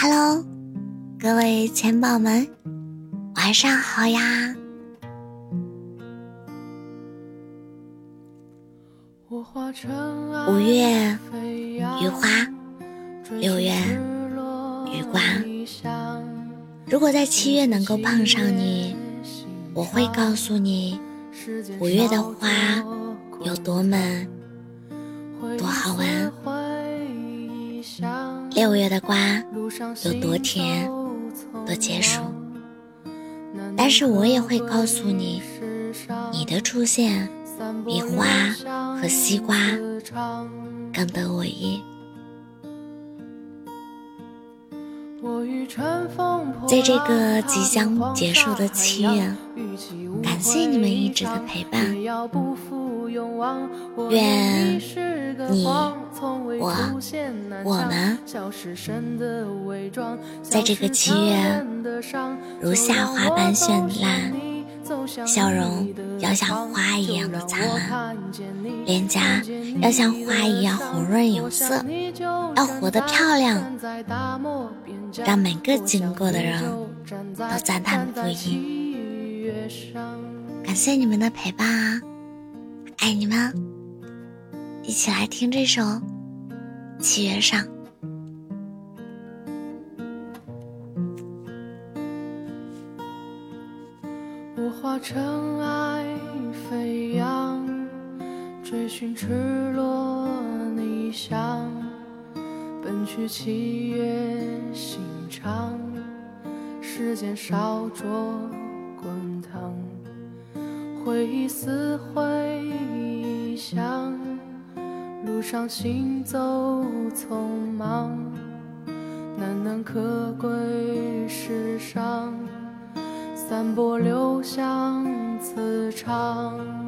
Hello，各位钱宝们，晚上好呀！五月雨花，六月雨刮。如果在七月能够碰上你，我会告诉你，五月的花有多美，多好闻。六月的瓜有多甜，多结熟。但是我也会告诉你，你的出现比花和西瓜更得我意。在这个即将结束的七月，感谢你们一直的陪伴。愿你、我、我们，在这个七月如夏花般绚烂，笑容要像花一样的灿烂，脸颊要像花一样红润有色，要活得漂亮，让每个经过的人都赞叹不已。感谢你们的陪伴啊！爱你们，一起来听这首《七月上》。我化尘埃飞扬，追寻赤裸逆翔，奔去七月心肠，时间烧灼滚烫。回忆似回响，路上行走匆忙，难能可贵世上，散播留香磁场。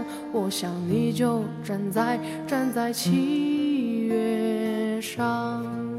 我想你就站在站在七月上。